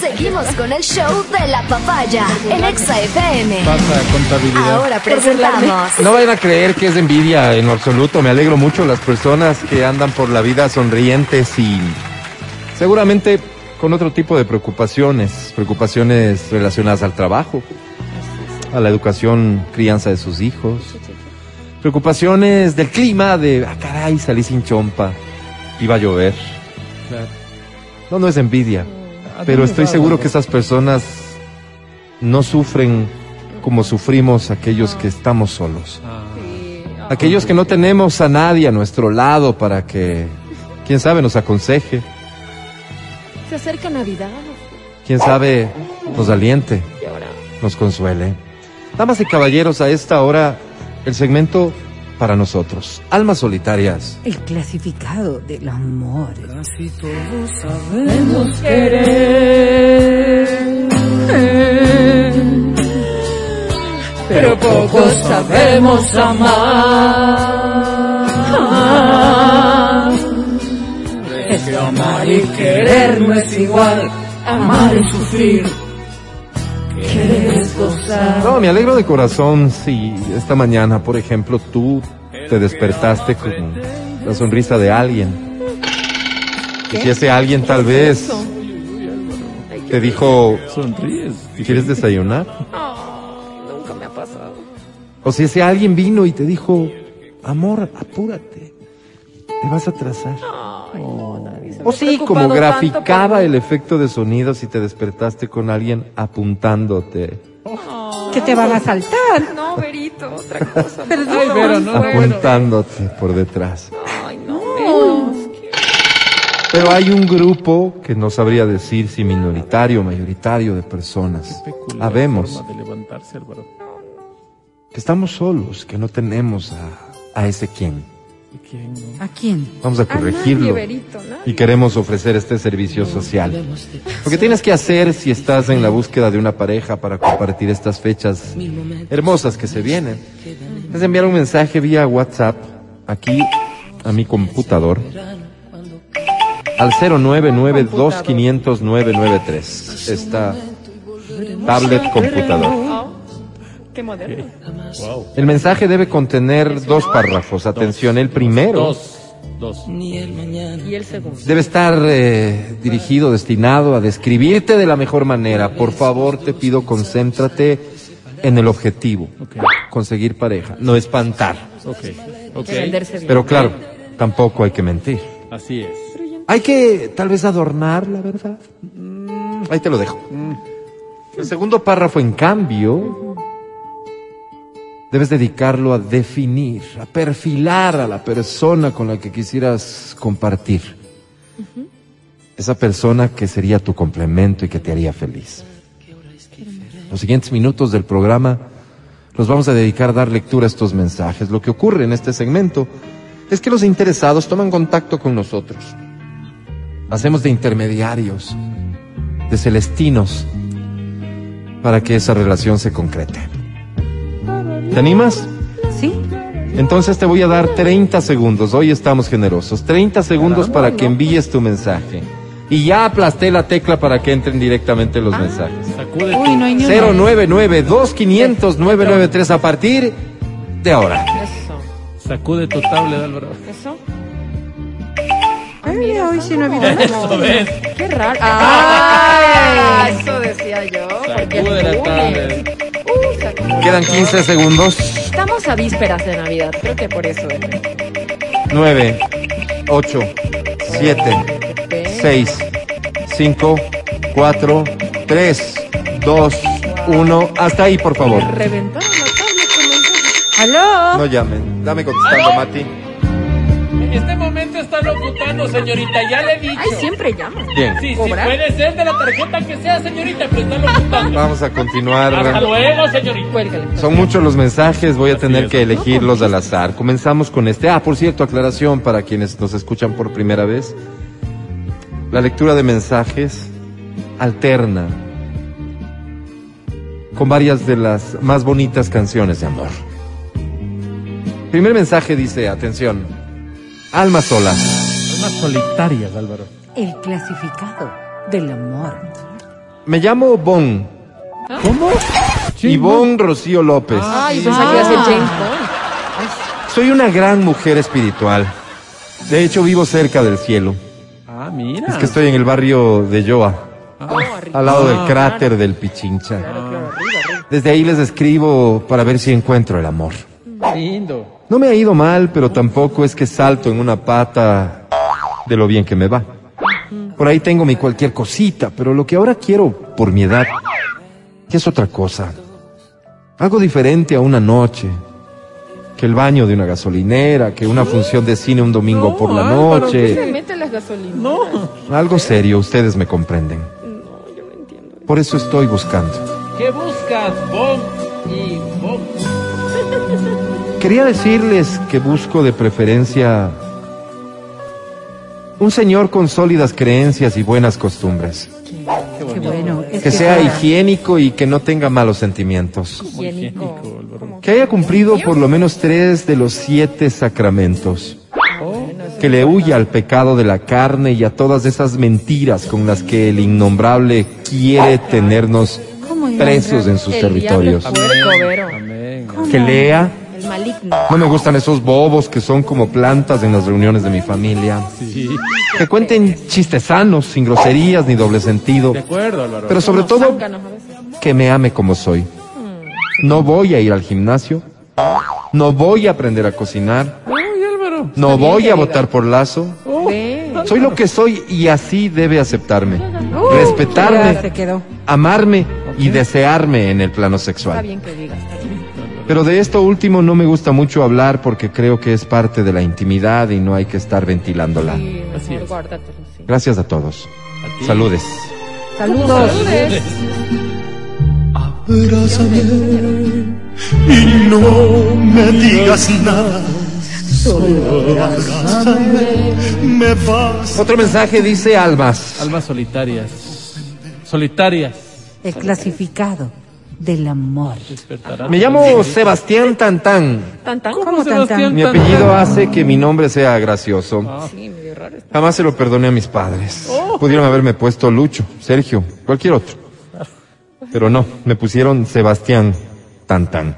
Seguimos con el show de la papaya en Exa FM. Pasa contabilidad. Ahora presentamos. No vayan a creer que es envidia en lo absoluto. Me alegro mucho las personas que andan por la vida sonrientes y seguramente con otro tipo de preocupaciones, preocupaciones relacionadas al trabajo, a la educación, crianza de sus hijos, preocupaciones del clima, de, ah, caray, salí sin chompa, iba a llover. Claro. No, no es envidia, ¿A pero estoy seguro que esas personas no sufren como sufrimos aquellos que estamos solos. Ah, Aquellos que no tenemos a nadie a nuestro lado para que, quién sabe, nos aconseje, Se acerca Navidad. quién sabe, nos aliente, Y ahora. nos consuele. Damas y caballeros, a esta hora, el segmento para nosotros. Almas solitarias. El clasificado del amor. Sabemos querer, pero poco sabemos amar. Es que amar y querer no es igual, amar y sufrir. Querer es gozar. No, me alegro de corazón si esta mañana, por ejemplo, tú te despertaste con la sonrisa de alguien. Y si ese alguien tal vez te dijo, sonríes. ¿quieres desayunar? Ay, nunca me ha pasado. O si ese alguien vino y te dijo, amor, apúrate, te vas a atrasar. Ay, no, nadie se me O sí, como graficaba por el efecto de sonido si te despertaste con alguien apuntándote, Que te van a saltar. No, Verito, otra cosa. Perdón. Ay, Vero, no, bueno. apuntándote por detrás. Ay, no, menos. Pero hay un grupo que no sabría decir si minoritario o mayoritario de personas. Habemos de que estamos solos, que no tenemos a, a ese quien. ¿Y quién, no? ¿A quién? Vamos a A nadie, corregirlo. Nadie. Y queremos ofrecer este servicio social. Lo que tienes que hacer si estás en la búsqueda de una pareja para compartir estas fechas hermosas que se vienen es enviar un mensaje vía WhatsApp aquí a mi computador al 0992500993. Esta tablet computador. Qué moderno. Wow. El mensaje debe contener dos párrafos. Atención, el primero Dos. Dos. Y el segundo. debe estar eh, dirigido, destinado a describirte de la mejor manera. Por favor, te pido, concéntrate en el objetivo. Ok. Conseguir pareja, no espantar. Ok. Ok. De venderse bien. Pero claro, tampoco hay que mentir. Así es. Hay que tal vez adornar la verdad. Mm, Ahí te lo dejo. El segundo párrafo, en cambio, debes dedicarlo a definir, a perfilar a la persona con la que quisieras compartir. Esa persona que sería tu complemento y que te haría feliz. Los siguientes minutos del programa los vamos a dedicar a dar lectura a estos mensajes. Lo que ocurre en este segmento es que los interesados toman contacto con nosotros. Hacemos de intermediarios, de celestinos, para que esa relación se concrete. ¿Te animas? ¿Sí? Entonces te voy a dar 30 segundos. Hoy estamos generosos. 30 segundos para que envíes tu mensaje. Y ya aplasté la tecla para que entren directamente los mensajes. Sacude. Uy, no hay ni una. 099-2500-993 a partir de ahora. Eso. Sacude tu tablet, Álvaro. Eso. Ay, hoy sí no ha habido Eso ves. Qué raro. Ah, eso decía yo. Sacude la tablet. Quedan 15 segundos. Estamos a vísperas de Navidad. Creo que por eso. ¿eh? 9, 8, 7, 6, 5, 4, 3, 2, 1. Hasta ahí, por favor. Reventaron la mensajes. ¿Aló? No llamen. Dame contestando, Mati. En este momento está locutando, señorita. Ya le he dicho. Ay, siempre llaman. Bien. Sí, sí, ¿Cobrar? puede ser de la tarjeta que sea, señorita, pero está locutando. Vamos a Hasta continuar. luego, señorita. Cuélgale. Son muchos los mensajes, voy a tener es. que elegirlos al azar. Comenzamos con este. Ah, por cierto, aclaración para quienes nos escuchan por primera vez. La lectura de mensajes alterna con varias de las más bonitas canciones de amor. Primer mensaje dice, atención, alma sola. Almas solitarias, Álvaro. El clasificado del amor. Me llamo Bon. ¿Cómo? Ivonne Rocío López. Ay, pensé que iba a ser James Bond. Soy una gran mujer espiritual. De hecho, vivo cerca del cielo. Ah, mira. Es que estoy en el barrio de Yoa, arriba. al lado del Ah. cráter del Pichincha. Claro, claro, arriba, arriba. Desde ahí les escribo para ver si encuentro el amor. Lindo. No me ha ido mal, pero tampoco es que salto en una pata de lo bien que me va. Por ahí tengo mi cualquier cosita, pero lo que ahora quiero por mi edad es otra cosa. Algo diferente a una noche, que el baño de una gasolinera, que una función de cine un domingo No, por la Álvaro, Se noche. mete las gasolinas. No. Algo serio, ustedes me comprenden. No, yo no entiendo. Por eso estoy buscando. ¿Qué buscas, Bon y Bon? Quería decirles que busco de preferencia un señor con sólidas creencias y buenas costumbres. Qué bueno. Es Que sea higiénico y que no tenga malos sentimientos. Que haya cumplido por lo menos tres de los siete sacramentos. Oh, Que le huya al pecado de la carne y a todas esas mentiras con las que el innombrable quiere tenernos ¿Cómo presos en sus territorios. Que lea. El maligno. No me gustan esos bobos que son como plantas en las reuniones de mi familia. Sí. Que cuenten chistes sanos, sin groserías ni doble sentido. De acuerdo, Álvaro. Pero sobre todo, que me ame como soy. No voy a ir al gimnasio. No voy a aprender a cocinar. No voy a votar por lazo. Ve. Soy lo que soy y así debe aceptarme. Uh, Respetarme, amarme y desearme en el plano Está sexual. Pero de esto último no me gusta mucho hablar porque creo que es parte de la intimidad y no hay que estar ventilándola. Sí, Así es. guárdatelo, sí. Gracias a todos. A. Saludes. Saludos. Saludes. Abrázame y no me digas nada. Solo abrázame, me vas. Otro mensaje dice Almas. Almas solitarias. Solitarias. El clasificado del amor. Me llamo Sebastián Tantán. Tan, tan. ¿Cómo Sebastián? tan? Mi apellido hace que mi nombre sea gracioso. Sí, medio raro. está. Jamás se lo perdoné a mis padres. Pudieron haberme puesto Lucho, Sergio, cualquier otro. Pero no, me pusieron Sebastián Tantán.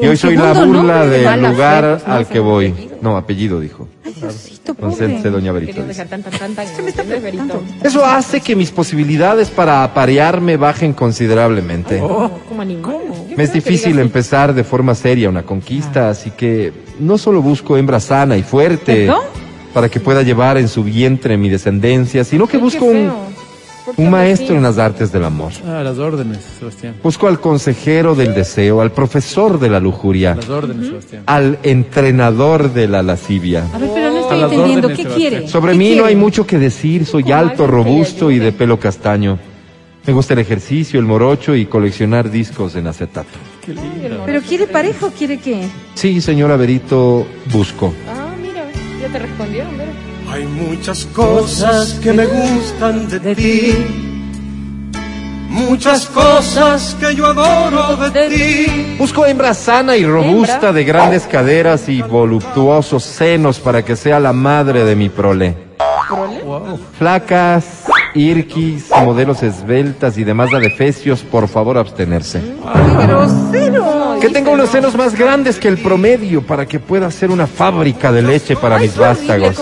Y hoy soy la burla del lugar al que voy. apellido. No, apellido dijo. Diosito, Concéntrese, pobre. doña Berito. Dice. ¿entiendes, Berito? Eso hace que mis posibilidades para aparearme bajen considerablemente. Como animal. Me es difícil empezar de forma seria una conquista, así que no solo busco hembra sana y fuerte ¿Perdón? para que pueda llevar en su vientre mi descendencia, sino que busco un, un maestro en las artes del amor. Ah, las órdenes, Sebastián. Busco al consejero del deseo, al profesor de la lujuria, Las órdenes, Sebastián. al entrenador de la lascivia. A ver, pero no A estoy entendiendo. órdenes, ¿Qué quiere? Sobre ¿Qué mí no hay mucho que decir, soy alto, robusto y de pelo castaño. Me gusta el ejercicio, el morocho y coleccionar discos en acetato. Qué lindo. ¿Pero quiere pareja o quiere qué? Sí, señora Berito, busco. Ah, mira, ya te respondieron, Vero. Hay muchas cosas que me gustan de ti. Muchas cosas que yo adoro de ti. Busco hembra sana y robusta Hembra. de grandes caderas y voluptuosos senos para que sea la madre de mi prole. Wow. Flacas, irquis, modelos esbeltas y demás adefesios, por favor abstenerse. ¡Grosero! Que tenga unos senos más grandes que el promedio para que pueda ser una fábrica de leche para mis vástagos.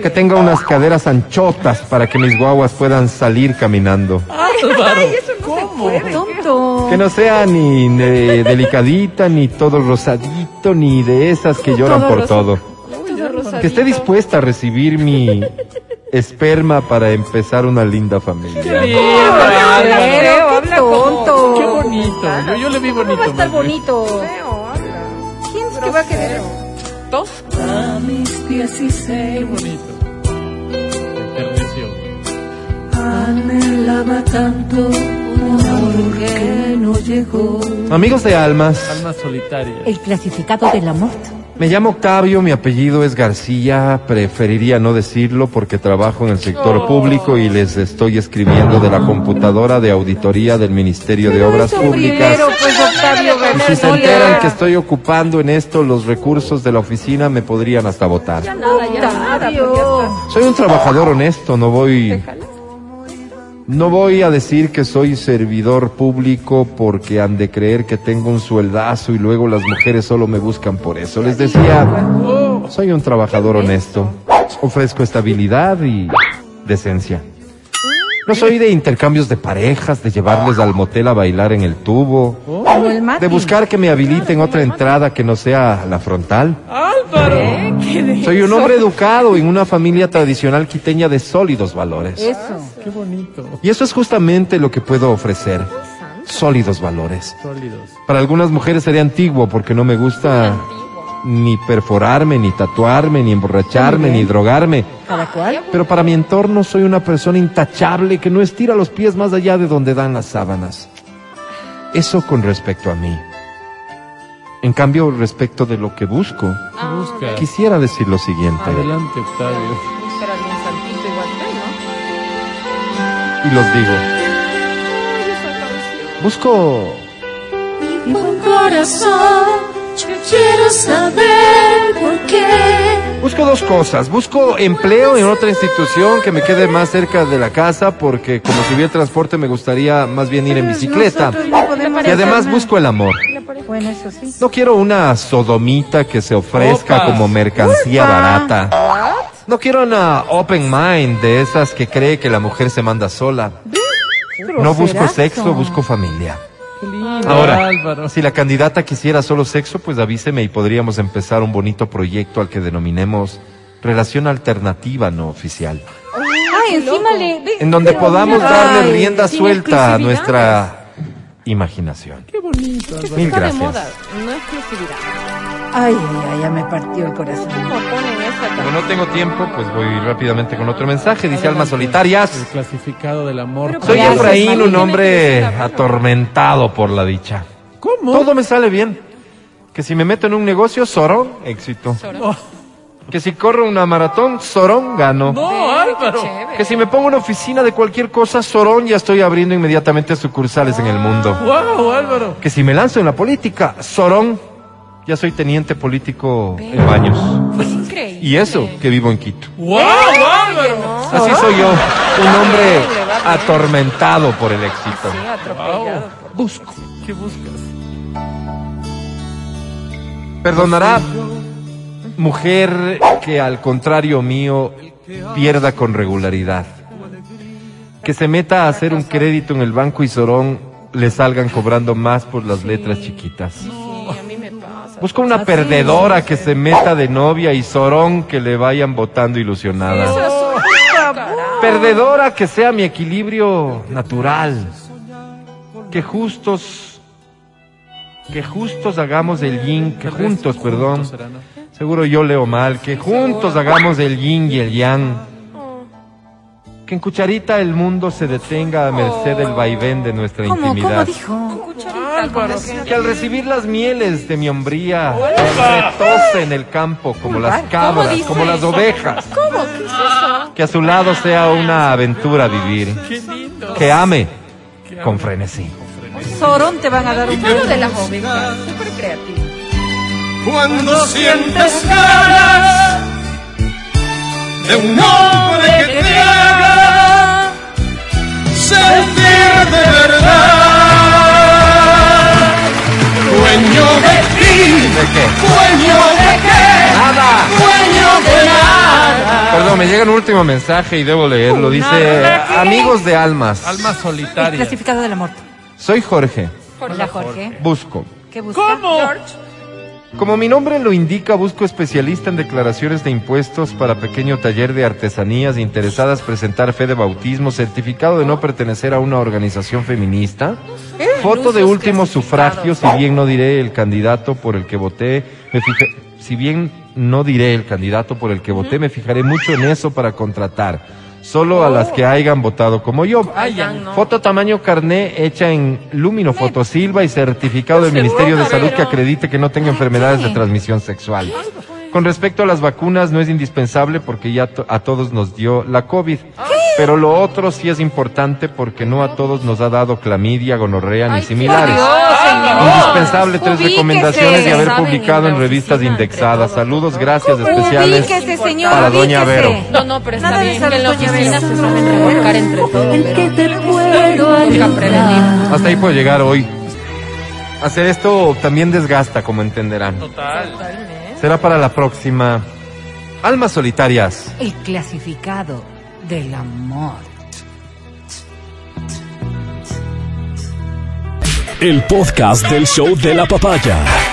Que tenga unas caderas anchotas para que mis guaguas puedan salir caminando. Álvaro. ¿Cómo? Tonto. Que no sea ni eh, delicadita, ni todo rosadito, ni de esas que lloran Todo por todo. Que esté dispuesta a recibir mi esperma para empezar una linda familia. Lindo, qué habla como- tonto. Qué bonito. Yo, yo le vi bonito. ¿Cómo va a estar bonito? Feo, habla. ¿Quién es que va a querer? A mis Qué 16 bonito. Se enterneció. anhelaba tanto un amor que no llegó. Amigos de almas, Almas solitarias. El clasificado del amor. Me llamo Octavio, mi apellido es García, preferiría no decirlo porque trabajo en el sector público y les estoy escribiendo de la computadora de auditoría del Ministerio de Obras Públicas. Pues Octavio Y si se enteran que estoy ocupando en esto los recursos de la oficina, me podrían hasta votar. Ya nada, ya nada. pues. Soy un trabajador honesto, no voy No voy a decir que soy servidor público porque han de creer que tengo un sueldazo y luego las mujeres solo me buscan por eso. Les decía, soy un trabajador honesto. Ofrezco estabilidad y decencia. No soy de intercambios de parejas, de llevarles al motel a bailar en el tubo, Como el mate. de buscar que me habiliten otra entrada que no sea la frontal. Álvaro. Soy un hombre educado en una familia tradicional quiteña de sólidos valores. Eso. Qué bonito. Y eso es justamente lo que puedo ofrecer. Sólidos valores. Sólidos. Para algunas mujeres sería antiguo porque no me gusta ni perforarme, ni tatuarme, ni emborracharme, ni drogarme. ¿Cada cual? Pero para mi entorno soy una persona intachable que no estira los pies más allá de donde dan las sábanas. Eso con respecto a mí. En cambio, respecto de lo que busco, ¿Qué buscas? quisiera decir lo siguiente. Adelante, Octavio. Buscar algún santito igual que, ¿no? Y los digo. Busco Con corazón, yo quiero saber por qué. Busco dos cosas. Busco empleo en otra institución que me quede más cerca de la casa porque como si hubiera transporte me gustaría más bien ir en bicicleta. Y además busco el amor. nada. Bueno, eso sí. No quiero una sodomita que se ofrezca Opa. como mercancía barata. No quiero una open mind de esas que cree que la mujer se manda sola. No busco sexo, busco familia. Qué lindo, Ahora, Álvaro. si la candidata quisiera solo sexo, pues avíseme y podríamos empezar un bonito proyecto al que denominemos relación alternativa no oficial. Ay, encima le... En donde podamos darle ay, rienda suelta a nuestra imaginación. Qué bonito. Mil Está de gracias. moda, no exclusividad. Ay, ay, ay, ya me partió el corazón. ¿Cómo ponen esa Como no tengo tiempo, pues voy rápidamente con otro mensaje. Dice Almas Solitarias. El clasificado del amor. Soy Efraín, un hombre atormentado por la dicha. ¿Cómo? Todo me sale bien. Que si me meto en un negocio, sorón, éxito. No, Que si corro una maratón, sorón, gano. no, Álvaro. Que si me pongo una oficina de cualquier cosa, sorón, ya estoy abriendo inmediatamente sucursales en el mundo. Wow, Álvaro. Que si me lanzo en la política, sorón, ya soy teniente político en baños. Es increíble. Y eso, que vivo en Quito. Wow, Álvaro. Así soy yo, un hombre atormentado por el éxito. Sí, atropellado. Busco. ¿Qué buscas? Perdonará mujer que al contrario mío pierda con regularidad. Que se meta a hacer un crédito en el banco y Sorón le salgan cobrando más por las letras chiquitas. Sí, a mí me pasa. Busco una perdedora que se meta de novia y Sorón que le vayan votando ilusionada. Perdedora que sea mi equilibrio natural. Que justos, que justos hagamos el yin, que juntos, perdón. Seguro yo leo mal, que juntos hagamos el yin y el yang. Que en cucharita el mundo se detenga a merced del vaivén de nuestra ¿Cómo, cómo intimidad. dijo? Álvaro. Que al recibir las mieles de mi hombría, retose en el campo como las cabras, como las ovejas. ¿Cómo? ¿Qué es eso? Que a su lado sea una aventura vivir. Qué lindo. Que ame con frenesí. Sorón te van a dar un Todo de las ovejas. Súper creativo. Cuando sientes ganas de un hombre que te haga sentir de verdad. ¿De qué? dueño de qué, Nada. dueño de nada. Perdón, me llega un último mensaje y debo leerlo. Dice, amigos de almas, Alma El solitaria. clasificado del amor. soy Jorge, Hola, Jorge. busco. ¿Qué busca? ¿Cómo? Como mi nombre lo indica, busco especialista en declaraciones de impuestos para pequeño taller de artesanías interesadas presentar fe de bautismo, certificado de no pertenecer a una organización feminista, foto de último sufragio, si bien no diré el candidato por el que voté, me fijé, si bien no diré el candidato por el que voté, me fijaré mucho en eso para contratar. Solo a las que hayan votado como yo. Ay, ya. no. Foto tamaño carné hecha en Lumino Fotosilva y certificado del Ministerio de Salud que acredite que no tenga enfermedades de transmisión sexual. Con respecto a las vacunas, no es indispensable porque ya to- a todos nos dio la COVID. Pero lo otro sí es importante porque no a todos nos ha dado clamidia, gonorrea ni similares. Indispensable tres Ubíquese. recomendaciones y haber publicado en revistas indexadas. Saludos, gracias especiales. Ubíquese, señor, para Doña ubíquese. Vero. No, no, pero está Nada bien que en la doña oficina se saben revolcar entre todos. pero- toca prevenir. Hasta ahí puedo llegar hoy. Hacer esto también desgasta, como entenderán. Total. Será para la próxima. Almas solitarias. El clasificado del amor. El podcast del show de la papaya.